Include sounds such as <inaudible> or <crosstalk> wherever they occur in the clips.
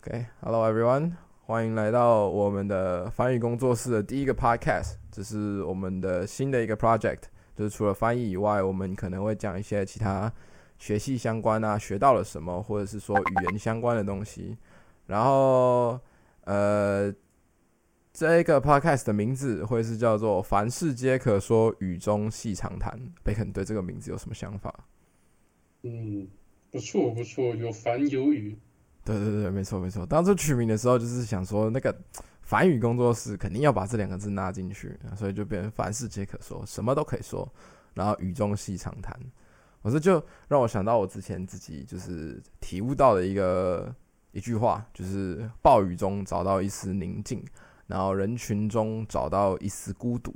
OK，Hello everyone，欢迎来到我们的翻译工作室的第一个 Podcast。这是我们的新的一个 project，就是除了翻译以外，我们可能会讲一些其他学习相关啊，学到了什么，或者是说语言相关的东西。然后，呃，这个 Podcast 的名字会是叫做“凡事皆可说，语中细长谈”。贝肯对这个名字有什么想法？嗯，不错不错，有繁有雨。对对对，没错没错。当初取名的时候，就是想说那个繁语工作室肯定要把这两个字纳进去，所以就变成凡事皆可说，什么都可以说，然后语中细长谈。我这就让我想到我之前自己就是体悟到的一个一句话，就是暴雨中找到一丝宁静，然后人群中找到一丝孤独。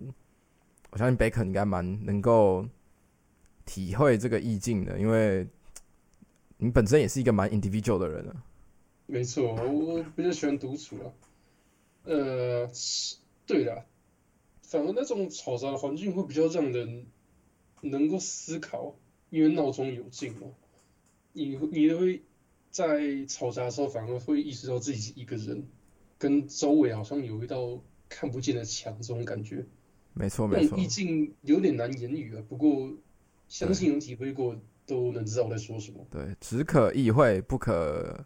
我相信贝克应该蛮能够体会这个意境的，因为你本身也是一个蛮 individual 的人啊。没错，我比较喜欢独处啊。呃，对的，反而那种嘈杂的环境会比较让人能够思考，因为闹中有静嘛。你你会在嘈杂的时候，反而会意识到自己是一个人，跟周围好像有一道看不见的墙，这种感觉。没错没错，意境有点难言语啊。不过相信有体会过，都能知道我在说什么。对，只可意会，不可。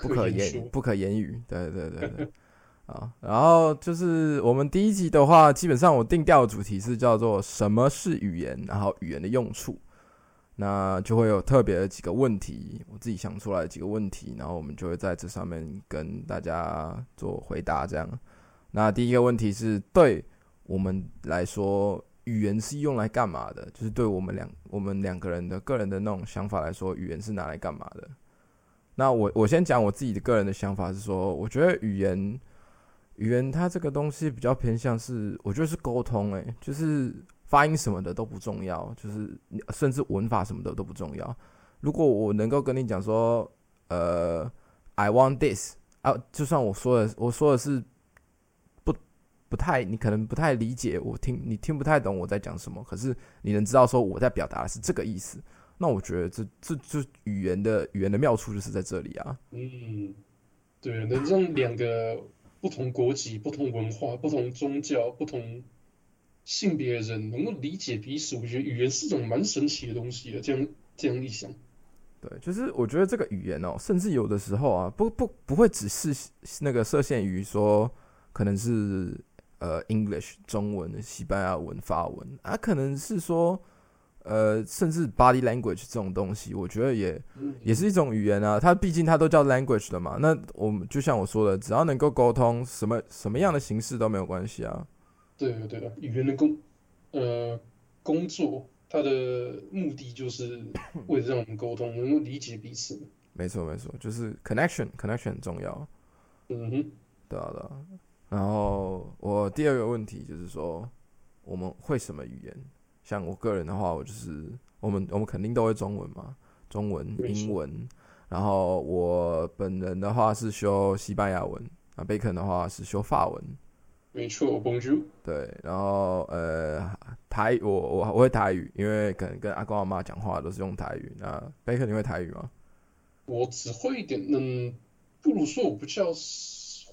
不可言不可言语，对对对对，啊，<laughs> 然后就是我们第一集的话，基本上我定调的主题是叫做什么是语言，然后语言的用处，那就会有特别的几个问题，我自己想出来的几个问题，然后我们就会在这上面跟大家做回答，这样。那第一个问题是对我们来说，语言是用来干嘛的？就是对我们两我们两个人的个人的那种想法来说，语言是拿来干嘛的？那我我先讲我自己的个人的想法是说，我觉得语言语言它这个东西比较偏向是，我觉得是沟通，诶，就是发音什么的都不重要，就是甚至文法什么的都不重要。如果我能够跟你讲说，呃，I want this 啊，就算我说的我说的是不太，你可能不太理解，我听你听不太懂我在讲什么，可是你能知道说我在表达的是这个意思。那我觉得这这这语言的语言的妙处就是在这里啊。嗯，对，能让两个不同国籍、不同文化、不同宗教、不同性别的人能够理解彼此，我觉得语言是种蛮神奇的东西的。这样这样一想，对，就是我觉得这个语言哦，甚至有的时候啊，不不不会只是那个设限于说可能是呃 English 中文、西班牙文、法文啊，可能是说。呃，甚至 body language 这种东西，我觉得也也是一种语言啊。它毕竟它都叫 language 的嘛。那我们就像我说的，只要能够沟通，什么什么样的形式都没有关系啊。对的，对的，语言的工呃工作，它的目的就是为了让我们沟通，能够理解彼此。没错，没错，就是 connection，connection 很重要。嗯哼，对啊，对啊。然后我第二个问题就是说，我们会什么语言？像我个人的话，我就是我们我们肯定都会中文嘛，中文、英文。然后我本人的话是修西班牙文，啊贝肯的话是修法文。没错，Bonjour。对，然后呃台我我我会台语，因为可能跟阿公阿妈讲话都是用台语。那贝肯你会台语吗？我只会一点，嗯，不如说我不叫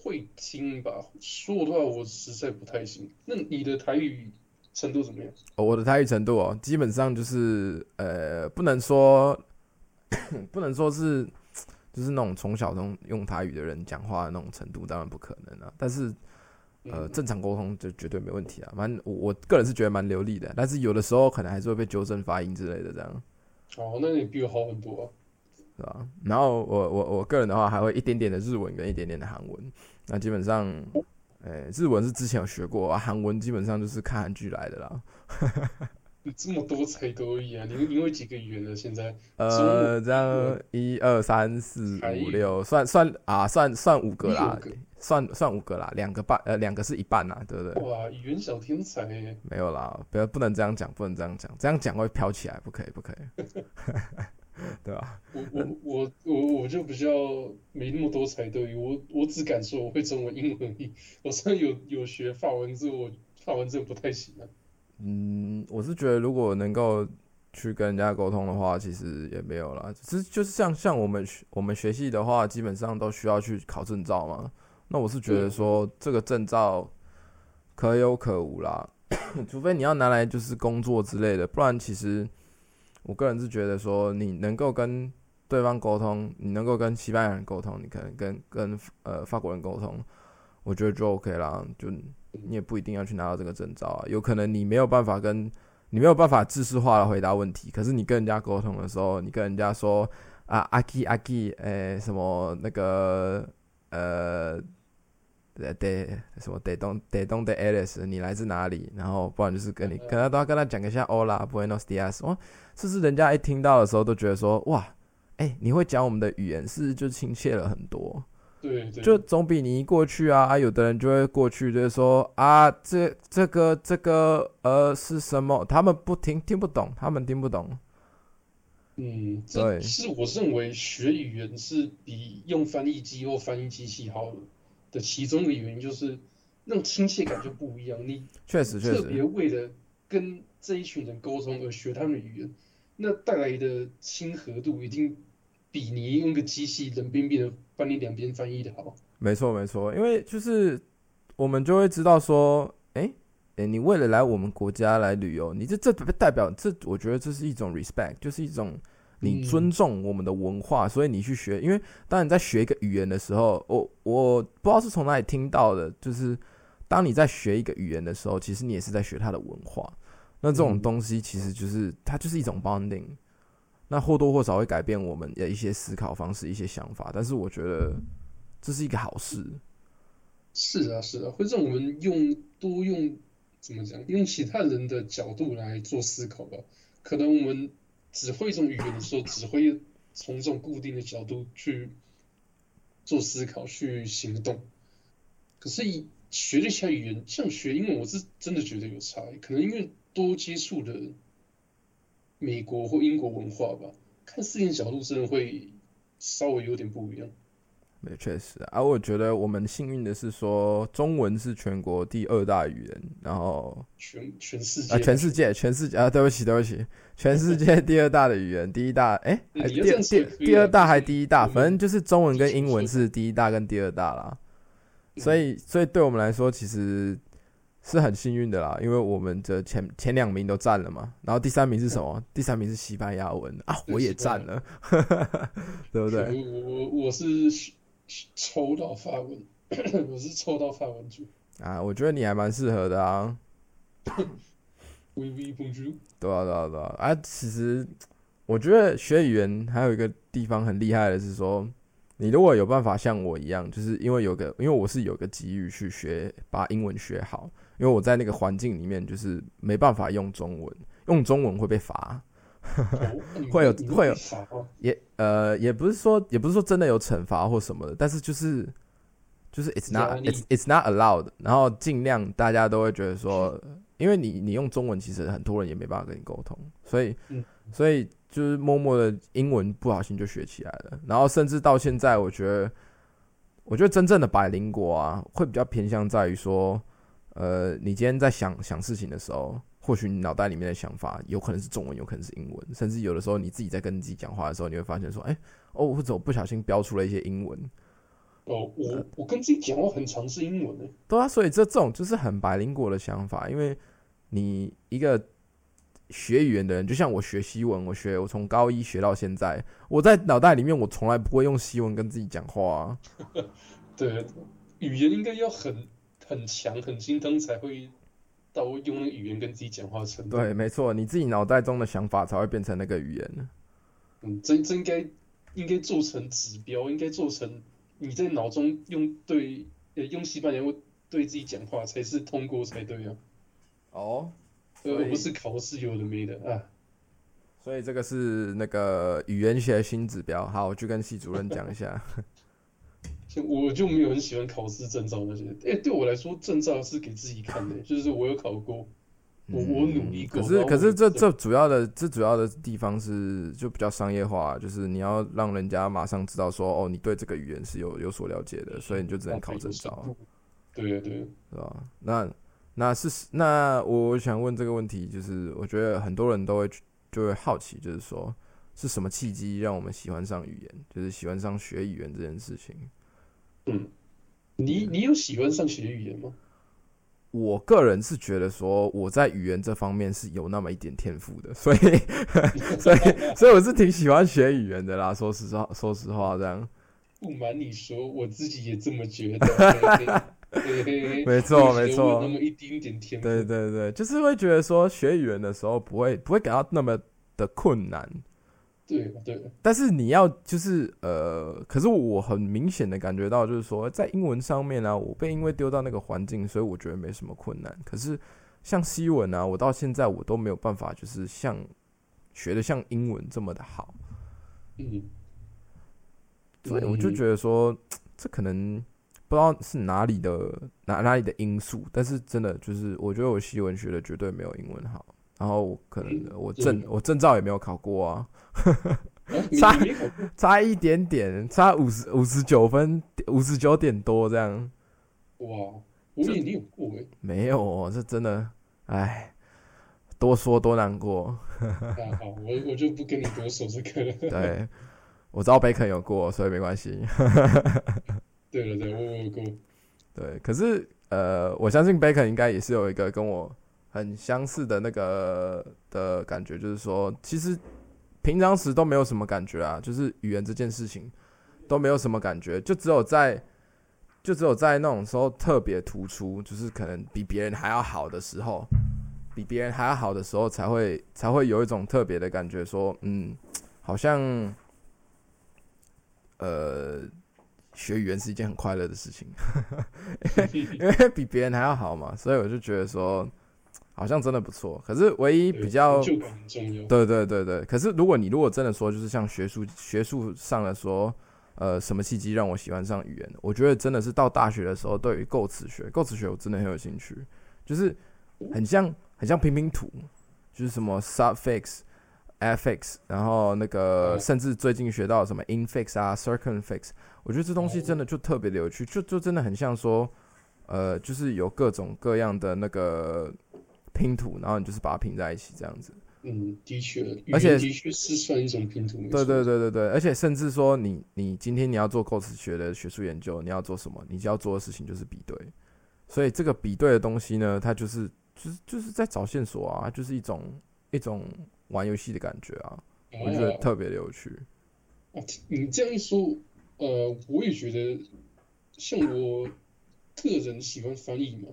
会听吧。说的话我实在不太行。那你的台语？程度怎么样？我的台语程度哦，基本上就是呃，不能说 <coughs> 不能说是就是那种从小中用台语的人讲话的那种程度，当然不可能啊。但是呃，正常沟通就绝对没问题啊。反正我我个人是觉得蛮流利的，但是有的时候可能还是会被纠正发音之类的这样。哦，那你比我好很多，是吧？然后我我我个人的话，还会一点点的日文跟一点点的韩文。那基本上。哎，日文是之前有学过啊，韩文基本上就是看韩剧来的啦。你 <laughs> 这么多才多艺啊！你你会几个语言了？现在？呃，这样一二三四五六，算算啊，算算五个啦，算算五个啦，两个半呃，两个是一半呐，对不对？哇，语言小天才！没有啦，不要不能这样讲，不能这样讲，这样讲会飘起来，不可以，不可以。<laughs> 对吧？我我我我我就比较没那么多才对，我我只敢说我会中文、英文。我虽然有有学法文字，我法文字不太行啊。嗯，我是觉得如果能够去跟人家沟通的话，其实也没有啦。只是就是像像我们学我们学系的话，基本上都需要去考证照嘛。那我是觉得说这个证照可有可无啦，<coughs> 除非你要拿来就是工作之类的，不然其实我个人是觉得说你能够跟对方沟通，你能够跟西班牙人沟通，你可能跟跟呃法国人沟通，我觉得就 OK 啦。就你也不一定要去拿到这个证照啊，有可能你没有办法跟你没有办法知识化的回答问题，可是你跟人家沟通的时候，你跟人家说啊阿基阿基，诶什么那个呃。对对，什么得东得东的 Alice，你来自哪里？然后不然就是跟你，可能都要跟他讲一下 Hola，Buenos dias。哦，这是人家一听到的时候都觉得说，哇，哎，你会讲我们的语言，是就亲切了很多。对，就总比你一过去啊，啊，有的人就会过去，就是说啊，这这个这个呃是什么？他们不听听不懂，他们听不懂。嗯，这是我认为学语言是比用翻译机或翻译机器好的。其中一个原因就是那种亲切感就不一样。你确实确实特别为了跟这一群人沟通而学他们的语言，那带来的亲和度一定比你用个机器冷冰冰的帮你两边翻译的好。没错没错，因为就是我们就会知道说，哎哎，你为了来我们国家来旅游，你这这代表这，我觉得这是一种 respect，就是一种。你尊重我们的文化，所以你去学。因为当你在学一个语言的时候，我我不知道是从哪里听到的，就是当你在学一个语言的时候，其实你也是在学它的文化。那这种东西其实就是它就是一种 bonding，那或多或少会改变我们的一些思考方式、一些想法。但是我觉得这是一个好事。是啊，是啊，会让我们用多用怎么讲？用其他人的角度来做思考吧。可能我们。只会一种语言的时候，只会从这种固定的角度去做思考、去行动。可是，以学了一下语言，像学英文，我是真的觉得有差异。可能因为多接触的美国或英国文化吧，看事情角度真的会稍微有点不一样。也确实啊，我觉得我们幸运的是说，中文是全国第二大语言，然后全全世界啊，全世界，全世界啊，对不起，对不起，全世界第二大的语言，第一大，哎，第第第二大还第一大，反正就是中文跟英文是第一大跟第二大啦。所以，所以对我们来说，其实是很幸运的啦，因为我们的前前两名都占了嘛，然后第三名是什么？第三名是西班牙文啊，我也占了，<laughs> 对不对？我我是。抽到发文，<coughs> 我是抽到发文组啊，我觉得你还蛮适合的啊。微微风珠，对啊对啊对啊！啊，其实我觉得学语言还有一个地方很厉害的是说，你如果有办法像我一样，就是因为有个，因为我是有个机遇去学把英文学好，因为我在那个环境里面就是没办法用中文，用中文会被罚。<laughs> 会有会有也呃也不是说也不是说真的有惩罚或什么的，但是就是就是 it's not it's it's not allowed，然后尽量大家都会觉得说，因为你你用中文，其实很多人也没办法跟你沟通，所以所以就是默默的英文不小心就学起来了，然后甚至到现在，我觉得我觉得真正的百灵国啊，会比较偏向在于说，呃，你今天在想想事情的时候。或许你脑袋里面的想法有可能是中文，有可能是英文，甚至有的时候你自己在跟自己讲话的时候，你会发现说：“哎，哦，我怎么不小心标出了一些英文。”哦，我我跟自己讲话很常是英文的。对啊，所以这这种就是很白灵果的想法，因为你一个学语言的人，就像我学西文，我学我从高一学到现在，我在脑袋里面我从来不会用西文跟自己讲话。<laughs> 对，语言应该要很很强、很精通才会。到用那个语言跟自己讲话程度，对，没错，你自己脑袋中的想法才会变成那个语言嗯，这这应该应该做成指标，应该做成你在脑中用对呃用西班牙语对自己讲话才是通过才对啊。哦，而不是考试有的没的啊。所以这个是那个语言学新指标，好，我去跟系主任讲一下。我就没有很喜欢考试证照那些，哎，对我来说证照是给自己看的，就是我有考过，我我努力过。可是可是这这主要的这主要的地方是就比较商业化，就是你要让人家马上知道说哦，你对这个语言是有有所了解的，所以你就只能考证照。对对，是吧？那那是那我想问这个问题，就是我觉得很多人都会就会好奇，就是说是什么契机让我们喜欢上语言，就是喜欢上学语言这件事情。嗯，你你有喜欢上学语言吗？我个人是觉得说我在语言这方面是有那么一点天赋的，<laughs> 所以所以所以我是挺喜欢学语言的啦。说实话，说实话，这样不瞒你说，我自己也这么觉得。没错没错，那么一丁点天赋。对对对，就是会觉得说学语言的时候不会不会感到那么的困难。对对，但是你要就是呃，可是我很明显的感觉到，就是说在英文上面呢，我被因为丢到那个环境，所以我觉得没什么困难。可是像西文啊，我到现在我都没有办法，就是像学的像英文这么的好。嗯，所以我就觉得说，这可能不知道是哪里的哪哪里的因素，但是真的就是我觉得我西文学的绝对没有英文好。然后可能我证我证照也没有考过啊，差差一点点，差五十五十九分，五十九点多这样。哇，我以为你有过诶。没有，这真的，哎，多说多难过。好，我我就不跟你多说这个了。对，我知道贝肯有过，所以没关系。<laughs> 对了对，我有过。对，可是呃，我相信贝肯应该也是有一个跟我。很相似的那个的感觉，就是说，其实平常时都没有什么感觉啊，就是语言这件事情都没有什么感觉，就只有在，就只有在那种时候特别突出，就是可能比别人还要好的时候，比别人还要好的时候，才会才会有一种特别的感觉，说，嗯，好像，呃，学语言是一件很快乐的事情，<laughs> 因为比别人还要好嘛，所以我就觉得说。好像真的不错，可是唯一比较，对对对对。可是如果你如果真的说，就是像学术学术上的说，呃，什么契机让我喜欢上语言？我觉得真的是到大学的时候，对于构词学，构词学我真的很有兴趣，就是很像很像拼拼图，就是什么 suffix、affix，然后那个甚至最近学到什么 infix 啊、circumfix，我觉得这东西真的就特别的有趣，就就真的很像说，呃，就是有各种各样的那个。拼图，然后你就是把它拼在一起，这样子。嗯，的确，而且的确是算一种拼图。对对对对对，而且甚至说，你你今天你要做构词学的学术研究，你要做什么？你就要做的事情就是比对。所以这个比对的东西呢，它就是就是就是在找线索啊，就是一种一种玩游戏的感觉啊，我觉得特别的有趣。啊，你这样一说，呃，我也觉得，像我个人喜欢翻译嘛。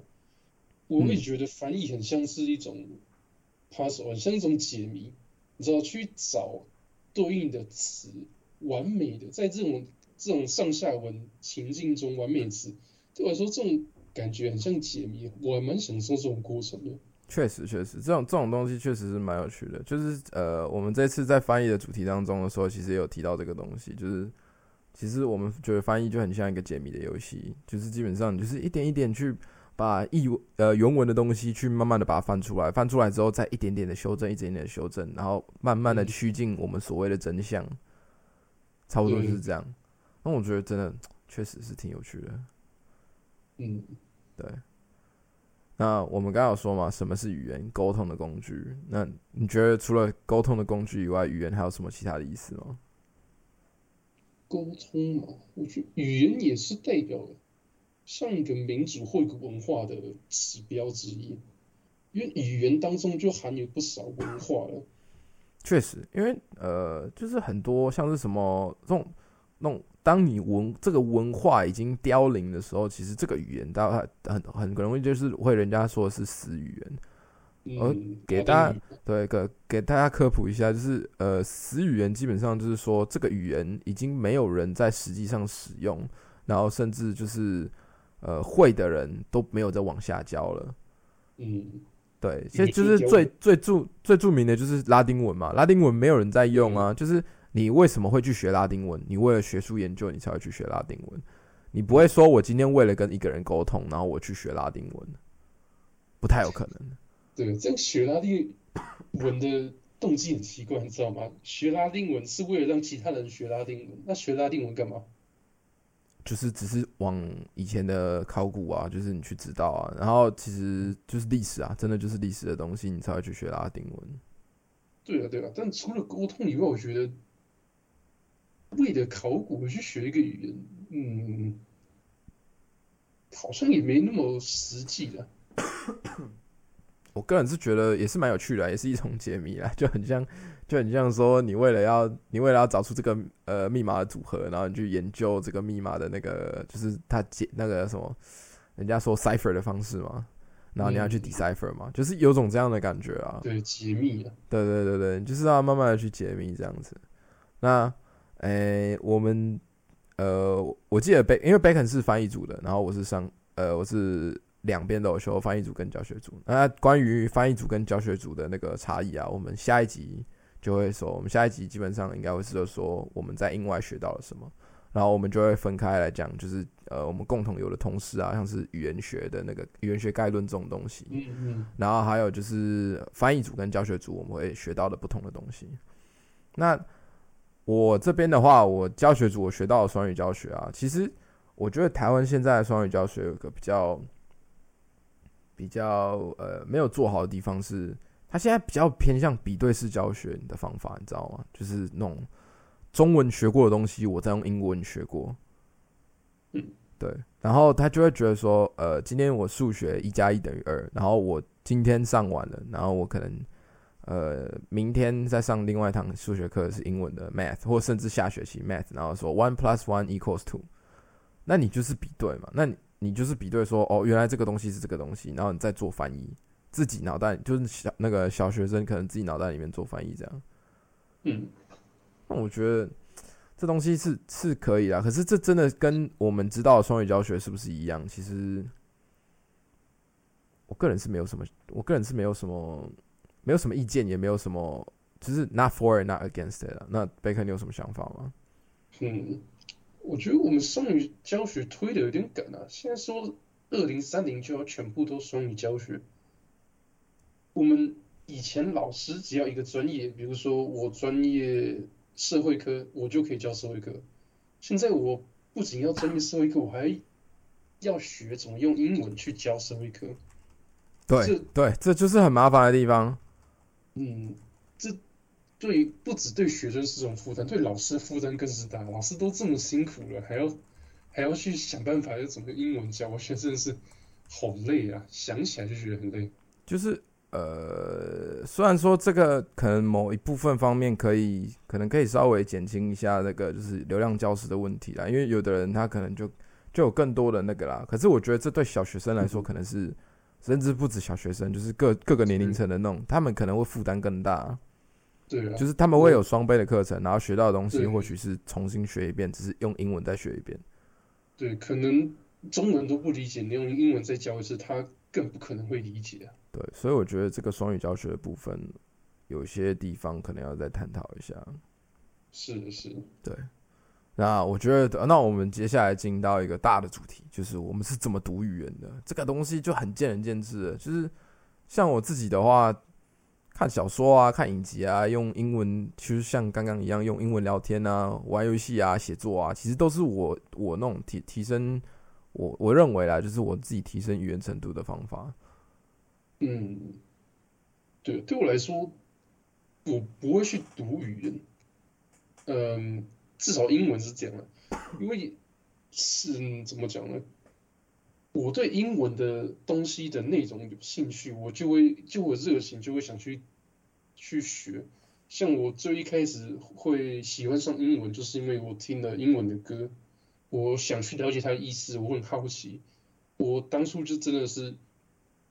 我会觉得翻译很像是一种 puzzle，很像一种解谜，你知道去找对应的词，完美的在这种这种上下文情境中完美词，对我来说这种感觉很像解谜，我还蛮享受这种过程的。确实，确实，这种这种东西确实是蛮有趣的。就是呃，我们这次在翻译的主题当中的时候，其实也有提到这个东西，就是其实我们觉得翻译就很像一个解谜的游戏，就是基本上就是一点一点去。把译呃原文的东西去慢慢的把它翻出来，翻出来之后再一点点的修正，一点点的修正，然后慢慢的趋近我们所谓的真相，差不多就是这样。那我觉得真的确实是挺有趣的。嗯，对。那我们刚刚有说嘛，什么是语言沟通的工具？那你觉得除了沟通的工具以外，语言还有什么其他的意思吗？沟通嘛，我觉得语言也是代表。像一个民族或一个文化的指标之一，因为语言当中就含有不少文化了。确实，因为呃，就是很多像是什么这种那种，当你文这个文化已经凋零的时候，其实这个语言大家很很容易就是会人家说是死语言。而给大家对给给大家科普一下，就是呃，死语言基本上就是说这个语言已经没有人在实际上使用，然后甚至就是。呃，会的人都没有再往下教了。嗯，对，其实就是最最著最著名的就是拉丁文嘛，拉丁文没有人在用啊。就是你为什么会去学拉丁文？你为了学术研究，你才会去学拉丁文。你不会说我今天为了跟一个人沟通，然后我去学拉丁文，不太有可能。对，这样学拉丁文的动机很奇怪，你知道吗？学拉丁文是为了让其他人学拉丁文，那学拉丁文干嘛？就是只是往以前的考古啊，就是你去知道啊，然后其实就是历史啊，真的就是历史的东西，你才会去学拉丁文。对啊，对啊，但除了沟通以外，我觉得为了考古去学一个语言，嗯，好像也没那么实际了。<coughs> 我个人是觉得也是蛮有趣的，也是一种解谜啦，就很像，就很像说你为了要你为了要找出这个呃密码的组合，然后你去研究这个密码的那个就是它解那个什么，人家说 cipher 的方式嘛，然后你要去 decipher 嘛，就是有种这样的感觉啊。对，解密啊。对对对对，就是要慢慢的去解密这样子。那诶，我们呃，我记得贝，因为贝肯是翻译组的，然后我是上呃，我是。两边都有修，翻译组跟教学组。那关于翻译组跟教学组的那个差异啊，我们下一集就会说。我们下一集基本上应该会是说我们在英外学到了什么，然后我们就会分开来讲，就是呃我们共同有的同事啊，像是语言学的那个语言学概论这种东西。嗯嗯。然后还有就是翻译组跟教学组我们会学到的不同的东西。那我这边的话，我教学组我学到了双语教学啊，其实我觉得台湾现在的双语教学有个比较。比较呃没有做好的地方是，他现在比较偏向比对式教学的方法，你知道吗？就是那种中文学过的东西，我在用英文学过。嗯，对。然后他就会觉得说，呃，今天我数学一加一等于二，然后我今天上完了，然后我可能呃明天再上另外一堂数学课是英文的 math，或甚至下学期 math，然后说 one plus one equals two，那你就是比对嘛？那你。你就是比对说，哦，原来这个东西是这个东西，然后你再做翻译，自己脑袋就是小那个小学生可能自己脑袋里面做翻译这样。嗯，那我觉得这东西是是可以啊，可是这真的跟我们知道的双语教学是不是一样？其实我个人是没有什么，我个人是没有什么没有什么意见，也没有什么，就是 not for not against it。那贝克，你有什么想法吗？嗯。我觉得我们双语教学推的有点赶啊！现在说二零三零就要全部都双语教学。我们以前老师只要一个专业，比如说我专业社会科，我就可以教社会科。现在我不仅要专业社会科，我还要学怎么用英文去教社会科。对，对，这就是很麻烦的地方。嗯，这。对，不止对学生是种负担，对老师负担更是大。老师都这么辛苦了，还要还要去想办法要怎么英文教，我觉得真的是好累啊！想起来就觉得很累。就是呃，虽然说这个可能某一部分方面可以，可能可以稍微减轻一下那个就是流量教师的问题啦，因为有的人他可能就就有更多的那个啦。可是我觉得这对小学生来说，可能是甚至不止小学生，就是各各个年龄层的那种，他们可能会负担更大。对，就是他们会有双倍的课程，然后学到的东西或许是重新学一遍，只是用英文再学一遍。对，可能中文都不理解，你用英文再教一次，他更不可能会理解。对，所以我觉得这个双语教学的部分，有些地方可能要再探讨一下。是是，对。那我觉得，那我们接下来进到一个大的主题，就是我们是怎么读语言的。这个东西就很见仁见智的，就是像我自己的话。看小说啊，看影集啊，用英文，其实像刚刚一样用英文聊天啊，玩游戏啊，写作啊，其实都是我我那种提提升我我认为啦，就是我自己提升语言程度的方法。嗯，对，对我来说，我不会去读语言，嗯，至少英文是这样的，因为是怎么讲呢？我对英文的东西的内容有兴趣，我就会就会热情，就会想去去学。像我最一开始会喜欢上英文，就是因为我听了英文的歌，我想去了解它的意思，我很好奇。我当初就真的是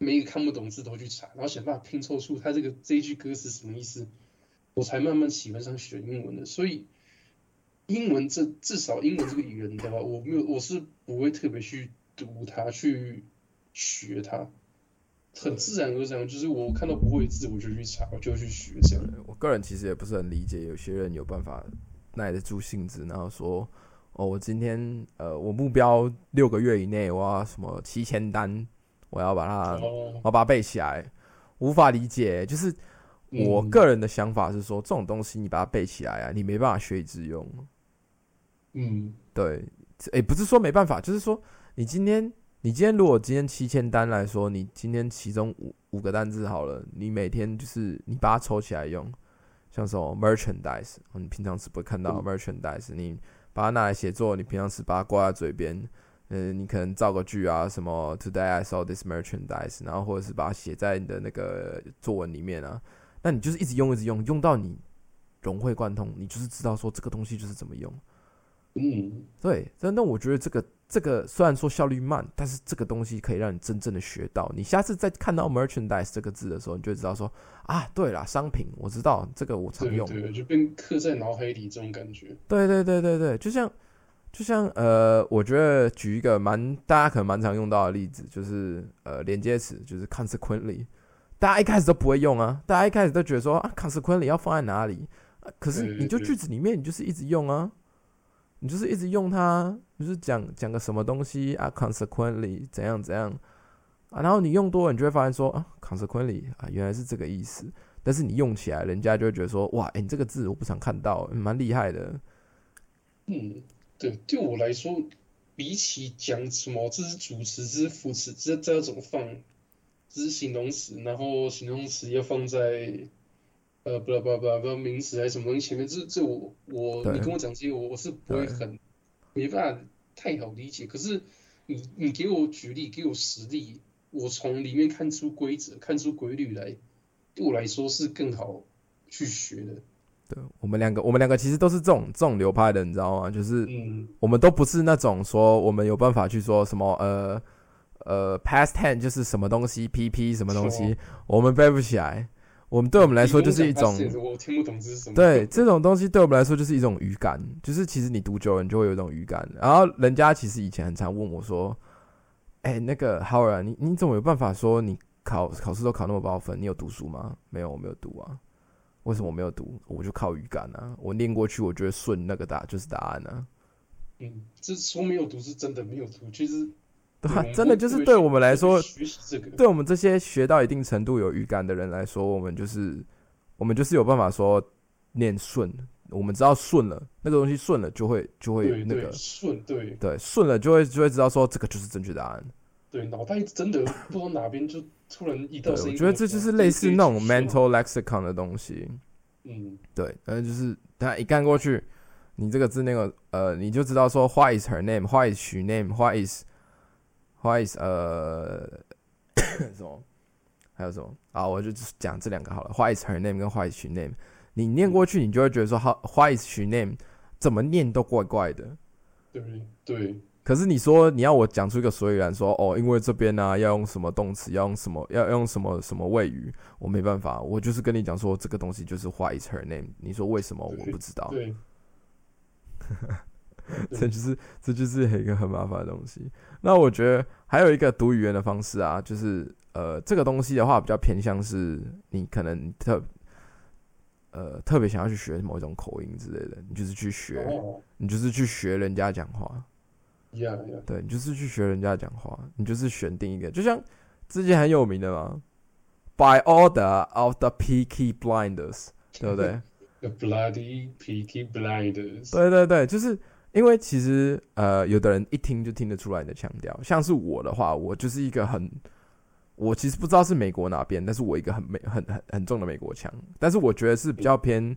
每一个看不懂字都去查，然后想办法拼凑出他这个这一句歌词什么意思，我才慢慢喜欢上学英文的。所以英文这至少英文这个语言的话，我没有我是不会特别去。读它去学它，很自然而然，就是我看到不会字我就去查，我就去学这样。我个人其实也不是很理解，有些人有办法耐得住性子，然后说哦，我今天呃，我目标六个月以内我要什么七千单，我要把它，我要把它背起来。无法理解，就是我个人的想法是说，这种东西你把它背起来啊，你没办法学以致用。嗯，对，哎，不是说没办法，就是说。你今天，你今天如果今天七千单来说，你今天其中五五个单字好了，你每天就是你把它抽起来用，像什么 merchandise，你平常是不会看到 merchandise，你把它拿来写作，你平常是把它挂在嘴边，嗯，你可能造个句啊，什么 Today I saw this merchandise，然后或者是把它写在你的那个作文里面啊，那你就是一直用一直用，用到你融会贯通，你就是知道说这个东西就是怎么用。嗯，对，真的，我觉得这个这个虽然说效率慢，但是这个东西可以让你真正的学到。你下次再看到 merchandise 这个字的时候，你就知道说啊，对啦，商品，我知道这个我常用，对，就变刻在脑海里这种感觉。对对对对对，就像就像呃，我觉得举一个蛮大家可能蛮常用到的例子，就是呃连接词，就是 consequently，大家一开始都不会用啊，大家一开始都觉得说啊 consequently 要放在哪里，可是你就句子里面你就是一直用啊。你就是一直用它，就是讲讲个什么东西啊，consequently 怎样怎样啊，然后你用多了，你就会发现说啊，consequently 啊，原来是这个意思。但是你用起来，人家就会觉得说，哇，哎，你这个字我不常看到，蛮厉害的。嗯，对，对我来说，比起讲什么这是主词，这是副词，这这要怎么放，这是形容词，然后形容词要放在。呃，不不不不，名词还是什么东西？前面这这我我你跟我讲这些，我我是不会很没办法太好理解。可是你你给我举例，给我实例，我从里面看出规则，看出规律来，对我来说是更好去学的。对我们两个，我们两个其实都是这种这种流派的，你知道吗？就是我们都不是那种说我们有办法去说什么呃呃 past ten 就是什么东西 pp 什么东西，我们背不起来。我们对我们来说就是一种，我听不懂这是什么。对这种东西对我们来说就是一种语感，就是其实你读久了，你就会有一种语感。然后人家其实以前很常问我说：“哎，那个 Howard，你你怎么有办法说你考考试都考那么高分？你有读书吗？没有，我没有读啊。为什么我没有读？我就靠语感啊，我念过去，我觉得顺那个答就是答案啊。嗯，这说没有读是真的没有读，其实。对吧？真的就是对我们来说，学习这个，对我们这些学到一定程度有语感的人来说，我们就是，我们就是有办法说念顺。我们知道顺了，那个东西顺了就会就会那个顺，对对，顺了就会就会知道说这个就是正确答案。对，脑袋真的不知道哪边就突然一道声音。我觉得这就是类似那种 mental lexicon 的东西。嗯，对，嗯，就是他一干过去，你这个字那个呃，你就知道说 Why is her name? Why is she name? Why is Why is 呃什么？还有什么啊？我就讲这两个好了。Why is her name 跟 Why is she name？你念过去，你就会觉得说 how why is she name？怎么念都怪怪的。对对。可是你说你要我讲出一个所以然，说哦，因为这边呢要用什么动词，要用什么，要用什么什么谓语，我没办法。我就是跟你讲说，这个东西就是 Why is her name？你说为什么？我不知道。对。<laughs> 这就是这就是一个很麻烦的东西。那我觉得还有一个读语言的方式啊，就是呃，这个东西的话比较偏向是你可能特呃特别想要去学某一种口音之类的，你就是去学，你就是去学人家讲话。对，你就是去学人家讲话，你就是选定一个，就像之前很有名的嘛，By order of the Peaky Blinders，对不对？<laughs> The bloody Peaky Blinders。对对对，就是。因为其实，呃，有的人一听就听得出来你的腔调。像是我的话，我就是一个很，我其实不知道是美国哪边，但是我一个很美、很很很重的美国腔。但是我觉得是比较偏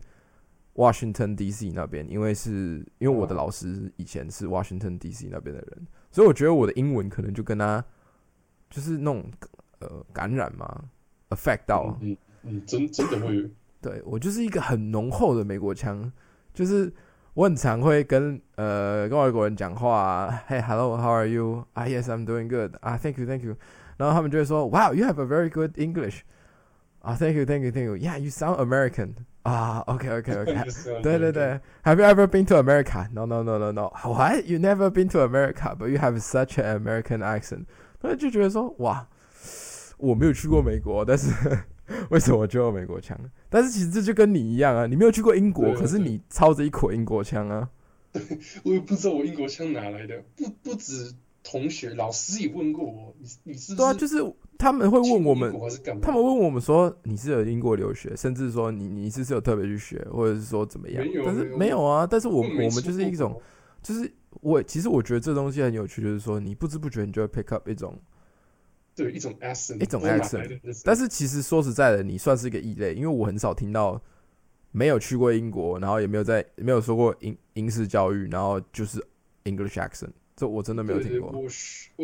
Washington D.C. 那边，因为是因为我的老师以前是 Washington D.C. 那边的人，所以我觉得我的英文可能就跟他就是那种呃感染嘛，affect 到。嗯嗯，真真的会。对我就是一个很浓厚的美国腔，就是。我很常会跟呃跟外国人讲话，Hey hello how are you? Ah yes I'm doing good. Ah thank you thank you. 然后他们就会说，Wow you have a very good English. Ah thank you thank you thank you. Yeah you sound American. Ah OK OK OK. 对对对，Have you ever been to America? No no no no no. What? You never been to America, but you have such an American accent. 那就觉得说，哇，我没有去过美国，但是。为什么就有美国腔？但是其实这就跟你一样啊，你没有去过英国，可是你操着一口英国腔啊。我也不知道我英国腔哪来的，不不止同学，老师也问过我，你你是对啊，就是他们会问我们，他们问我们说你是有英国留学，甚至说你你是是有特别去学，或者是说怎么样？但是没有。啊，但是我我们就是一种，就是我其实我觉得这东西很有趣，就是说你不知不觉你就会 pick up 一种。对一种 accent，一种 accent，但是其实说实在的，你算是一个异类，因为我很少听到没有去过英国，然后也没有在没有说过英英式教育，然后就是 English accent，这我真的没有听过。我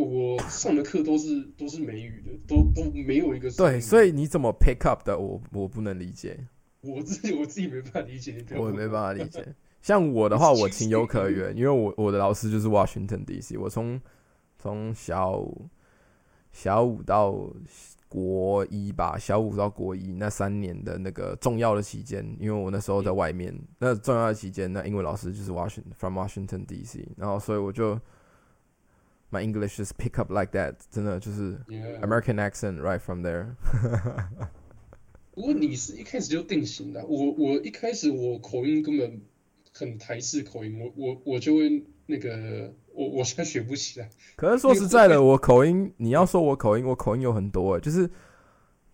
我上的课都是都是美语的，都都没有一个对，所以你怎么 pick up 的？我我不能理解。我自己我自己没办法理解，我也没办法理解。像我的话，<laughs> 我情有可原，因为我我的老师就是 Washington D.C.，我从从小小五到国一吧，小五到国一那三年的那个重要的期间，因为我那时候在外面，那重要的期间，那英文老师就是 Washington from Washington D.C.，然后所以我就 my English just pick up like that，真的就是 American accent right from there。<laughs> 不过你是一开始就定型的，我我一开始我口音根本很台式口音，我我我就会那个我我现在学不起来。可是说实在的，我口音你要说我口音，我口音有很多，就是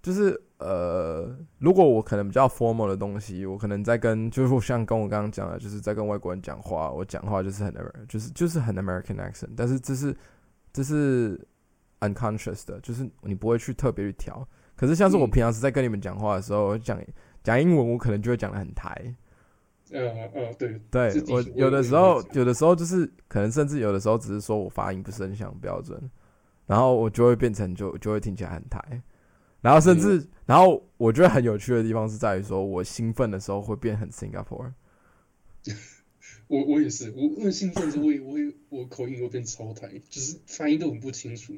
就是呃，如果我可能比较 formal 的东西，我可能在跟就是像跟我刚刚讲的，就是在跟外国人讲话，我讲话就是很就是就是很 American accent，但是这是这是 unconscious 的，就是你不会去特别去调。可是像是我平常是在跟你们讲话的时候讲讲英文，我可能就会讲的很台。呃呃，对，对我有的时候有的时候就是可能甚至有的时候只是说我发音不是很像标准，然后我就会变成就就会听起来很台。然后甚至然后我觉得很有趣的地方是在于说我兴奋的时候会变很 Singapore。我我也是，我我兴奋时我也我也我口音会变超台，就是发音都很不清楚。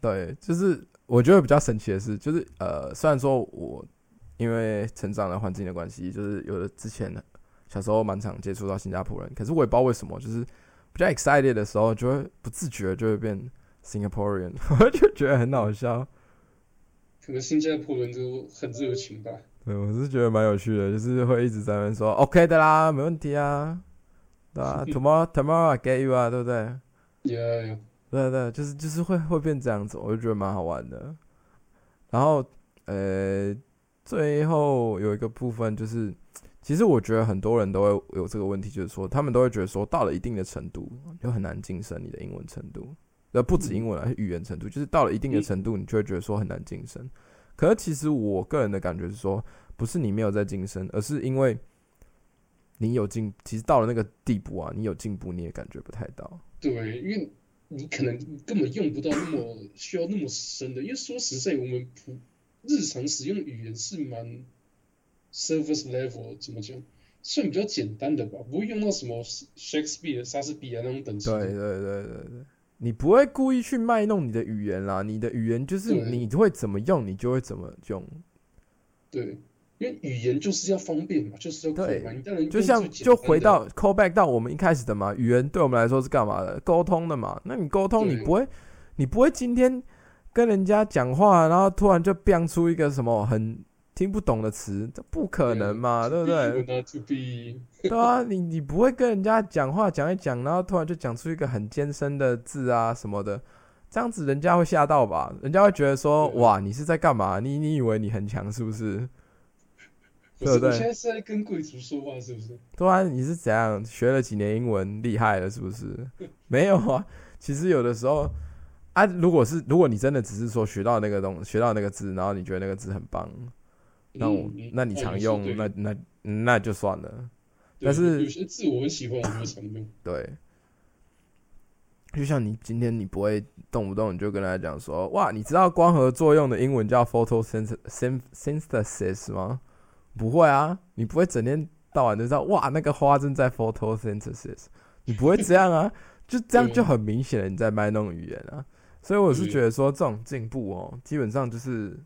对，就是我觉得比较神奇的是，就是呃，虽然说我因为成长的环境的关系，就是有的之前小时候蛮常接触到新加坡人，可是我也不知道为什么，就是比较 excited 的时候，就会不自觉就会变 Singaporean，<laughs> 我就觉得很好笑。可能新加坡人都很热情吧？对，我是觉得蛮有趣的，就是会一直在那边说 OK 的啦，没问题啊，对啊？<laughs> Tomorrow, tomorrow I get you 啊，对不对？Yeah. 对对，就是就是会会变这样子，我就觉得蛮好玩的。然后呃，最后有一个部分就是，其实我觉得很多人都会有这个问题，就是说他们都会觉得说，到了一定的程度就很难晋升你的英文程度，呃，不止英文啊，语言程度，就是到了一定的程度，你就会觉得说很难晋升。可是其实我个人的感觉是说，不是你没有在晋升，而是因为你有进，其实到了那个地步啊，你有进步，你也感觉不太到。对，因为。你可能根本用不到那么需要那么深的，因为说实在，我们普日常使用语言是蛮 surface level，怎么讲，算比较简单的吧，不会用到什么 Shakespeare、莎士比亚那种等级。对对对对对，你不会故意去卖弄你的语言啦，你的语言就是你会怎么用，你就会怎么用。对。因为语言就是要方便嘛，就是要快嘛。就像就回到 call back 到我们一开始的嘛，语言对我们来说是干嘛的？沟通的嘛。那你沟通，你不会，你不会今天跟人家讲话，然后突然就变出一个什么很听不懂的词，这不可能嘛，对不对？<laughs> <laughs> 对啊，你你不会跟人家讲话讲一讲，然后突然就讲出一个很艰深的字啊什么的，这样子人家会吓到吧？人家会觉得说，哇，你是在干嘛？你你以为你很强是不是？<laughs> 对不对？现在是在跟贵族说话，是不是？对啊，你是怎样学了几年英文厉害了，是不是？没有啊，其实有的时候啊，如果是如果你真的只是说学到那个东学到那个字，然后你觉得那个字很棒，那我那你常用，那那那就算了。但是有些字我很喜欢，我就常用。对，就像你今天你不会动不动你就跟大家讲说，哇，你知道光合作用的英文叫 photosynthesis 吗？不会啊，你不会整天到晚都知道哇，那个花正在 photosynthesis，你不会这样啊，就这样就很明显了，你在卖弄语言啊。所以我是觉得说，这种进步哦，基本上就是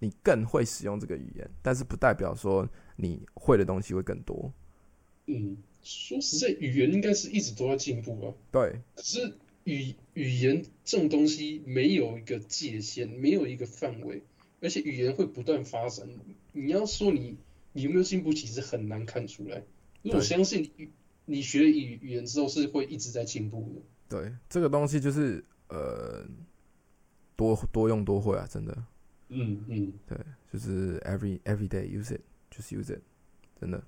你更会使用这个语言，但是不代表说你会的东西会更多。嗯，说实在，语言应该是一直都在进步啊。对，可是语语言这种东西没有一个界限，没有一个范围，而且语言会不断发展。你要说你。你有没有进步？其实很难看出来。因为我相信你，你学语语言之后是会一直在进步的。对，这个东西就是呃，多多用多会啊，真的。嗯嗯，对，就是 every every day use it，就是 use it，真的。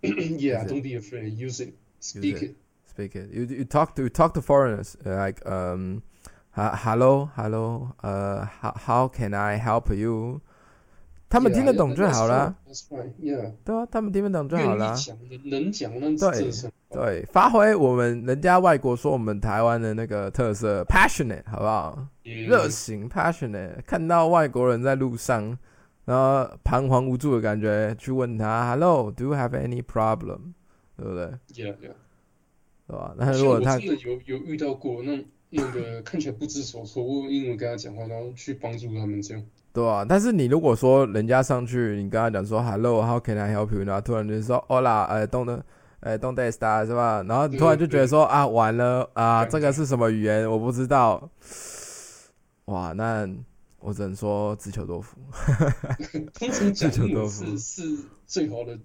Yeah，don't be afraid，use it，speak it，speak it。You you talk to you talk to foreigners like um, hello hello uh how how can I help you？ 他们听得懂就好啦。 That's fine, yeah。对啊，他们听得懂就好啦愿意。讲的能讲，那对真的是很好 对，发挥我们人家外国说我们台湾的那个特色，passionate，好不好？也热情，passionate。看到外国人在路上，然后彷徨无助的感觉，去问他，Hello，Do you have any problem？对不对？，yeah yeah。对吧？那如果他真的有有遇到过那那个看起来不知所措，我用英文跟他讲话，然后去帮助他们这样。对啊，但是你如果说人家上去，你跟他讲说 “Hello，How can I help you？” 然后突然就说 “Hola，呃，Don't，呃，Don't start 是吧？”然后你突然就觉得说啊，完了啊，对这个是什么语言？我不知道。哇，那我只能说自求多福。通常讲英文这种豆腐是是最好的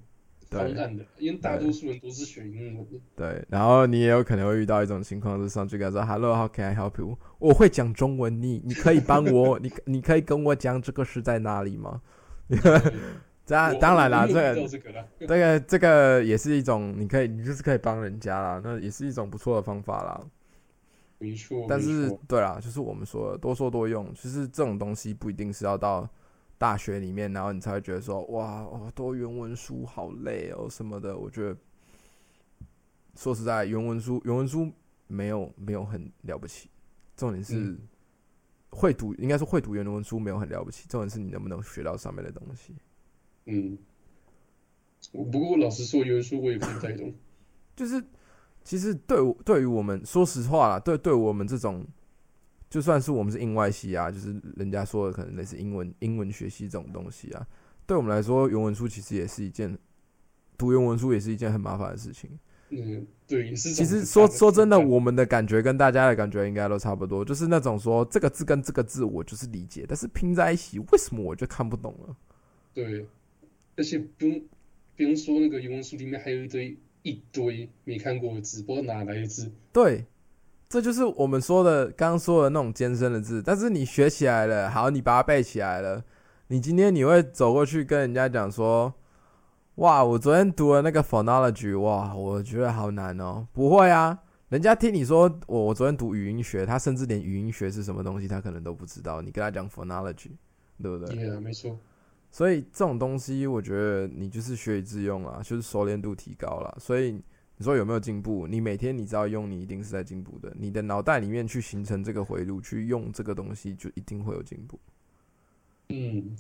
方对案的，因为大多数人都是学英文的。对，然后你也有可能会遇到一种情况，是上去跟他说 “Hello，How can I help you？” 我会讲中文，你你可以帮我，你你可以跟我讲这个是在哪里吗？<laughs> 当当然啦，这个这个，这个也是一种，你可以，你就是可以帮人家啦，那也是一种不错的方法啦。没错。但是对啦，就是我们说的多说多用，其实这种东西不一定是要到大学里面，然后你才会觉得说，哇，哦，多原文书好累哦什么的。我觉得说实在，原文书原文书没有没有很了不起，重点是嗯会读，应该说会读原文书没有很了不起，重点是你能不能学到上面的东西。嗯，我不过老实说，有人说我也不太懂。<laughs> 就是其实对我对于我们说实话啦，对对我们这种，就算是我们是英外系啊，就是人家说的可能类似英文英文学习这种东西啊，对我们来说，原文书其实也是一件读原文书也是一件很麻烦的事情。嗯，对，也是其实说说真的，我们的感觉跟大家的感觉应该都差不多，就是那种说这个字跟这个字我就是理解，但是拼在一起为什么我就看不懂了？对，而且不用不用说那个原文书里面还有一堆一堆没看过的字，不知道哪来的字。对，这就是我们说的刚刚说的那种艰深的字。但是你学起来了，好，你把它背起来了，你今天你会走过去跟人家讲说，哇，我昨天读了那个 phonology，哇，我觉得好难哦。不会啊，人家听你说我我昨天读语音学，他甚至连语音学是什么东西他可能都不知道。你跟他讲 phonology，对不对？Yeah，没错。所以这种东西，我觉得你就是学以致用啊，就是熟练度提高了。所以你说有没有进步？你每天你只要用，你一定是在进步的。你的脑袋里面去形成这个回路，去用这个东西，就一定会有进步。嗯，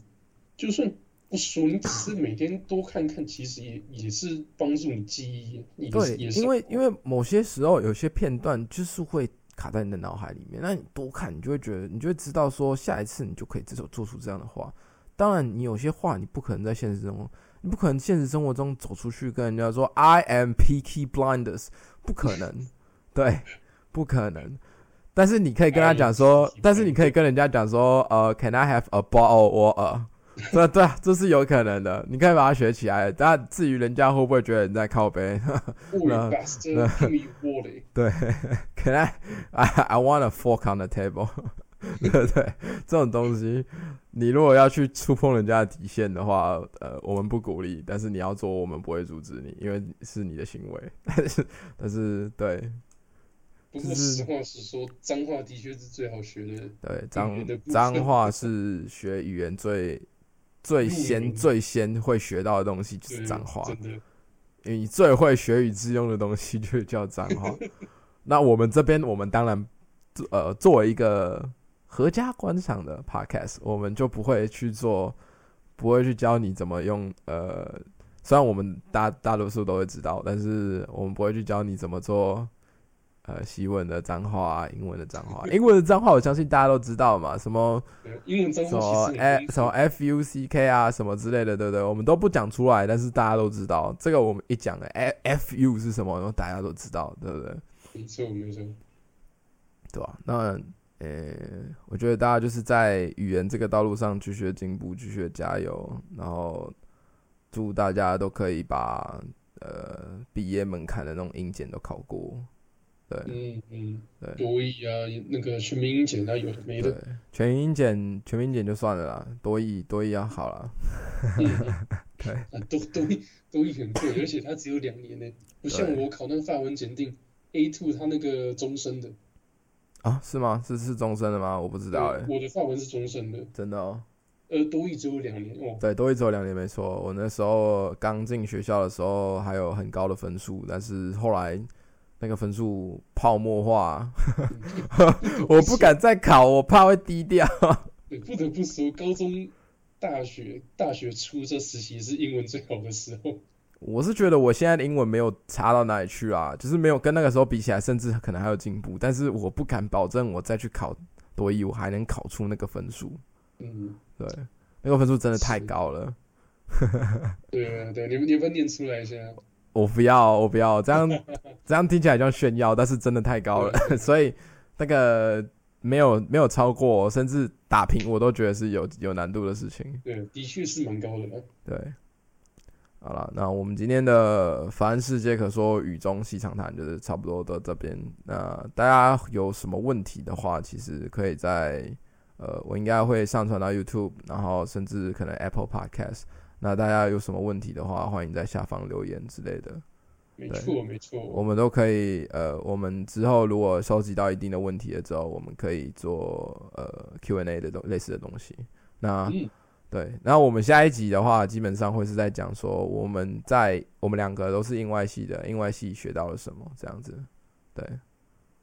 就算不说，你只是每天多看看，其实也也是帮助你记忆，也对，因为因为某些时候有些片段就是会卡在你的脑海里面，那你多看，你就会觉得，你就会知道说，下一次你就可以这种做出这样的话。当然，你有些话你不可能在现实中，你不可能现实生活中走出去跟人家说 “I am picky blinders”，不可能，<laughs> 对，不可能。但是你可以跟他讲说，但是你可以跟人家讲说，呃，“Can I have a bowl or a？” 对对，这是有可能的，你可以把它学起来。但至于人家会不会觉得你在靠背？<laughs> <laughs> 对，Can I I want a fork on the table？<laughs> 对不对？这种东西，你如果要去触碰人家的底线的话，呃，我们不鼓励，但是你要做，我们不会阻止你，因为是你的行为。但是，但是，对不过就是实话实说，脏话的确是最好学的。对，脏脏话是学语言最最先最先会学到的东西，就是对脏话。真的。因为你最会学以致用的东西就叫脏话。那我们这边，我们当然，呃，作为一个合家观赏的 podcast，我们就不会去做，不会去教你怎么用。呃，虽然我们大大多数都会知道，但是我们不会去教你怎么做。呃，西文的脏话啊，英文的脏话，<laughs> 英文的脏话，我相信大家都知道嘛，什么英文脏什么 F 什么 F U C K 啊，什么之类的，对不对？我们都不讲出来，但是大家都知道。这个我们一讲了 F F U 是什么，然后大家都知道，对不对？没错没错。对吧、那呃，我觉得大家就是在语言这个道路上继续进步，继续加油，然后祝大家都可以把呃毕业门槛的那种英检都考过。对嗯嗯，对多译啊，那个全民英检啊，有的没对的。，全英检全民英检就算了啦，多译多译要好了。对啊，都都译都译很贵，而且它只有两年呢，不像我考那个范文检定 A two，它那个终身的。啊，是吗？是是终身的吗？我不知道哎、我的法文是终身的。真的哦。呃，多一只有两年哦。对，多一只有两年没错。我那时候刚进学校的时候还有很高的分数，但是后来那个分数泡沫化，<laughs> 我不敢再考，我怕会低调。<laughs> 对，不得不说，高中、大学、大学初这时期是英文最好的时候。我是觉得我现在的英文没有差到哪里去啊，就是没有跟那个时候比起来，甚至可能还有进步。但是我不敢保证我再去考多一，我还能考出那个分数。嗯，对，那个分数真的太高了。<laughs> 对啊，对，你们你们念出来一下。我不要，我不要，这样 <laughs> 这样听起来像炫耀，但是真的太高了，所以那个没有没有超过，甚至打平我都觉得是有有难度的事情。对，的确是蛮高的啦。对，好了，那我们今天的凡世界可说语中细长谈就是差不多到这边。那大家有什么问题的话，其实可以在呃，我应该会上传到 YouTube，然后甚至可能 Apple Podcast。那大家有什么问题的话，欢迎在下方留言之类的。没错，没错。我们都可以，呃，我们之后如果收集到一定的问题了之后，我们可以做呃 Q&A 的东类似的东西。那嗯，对，然后我们下一集的话，基本上会是在讲说我们在我们两个都是英外系的，英外系学到了什么这样子。对，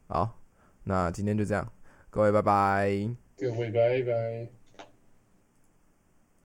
好，那今天就这样，各位拜拜。各位拜拜。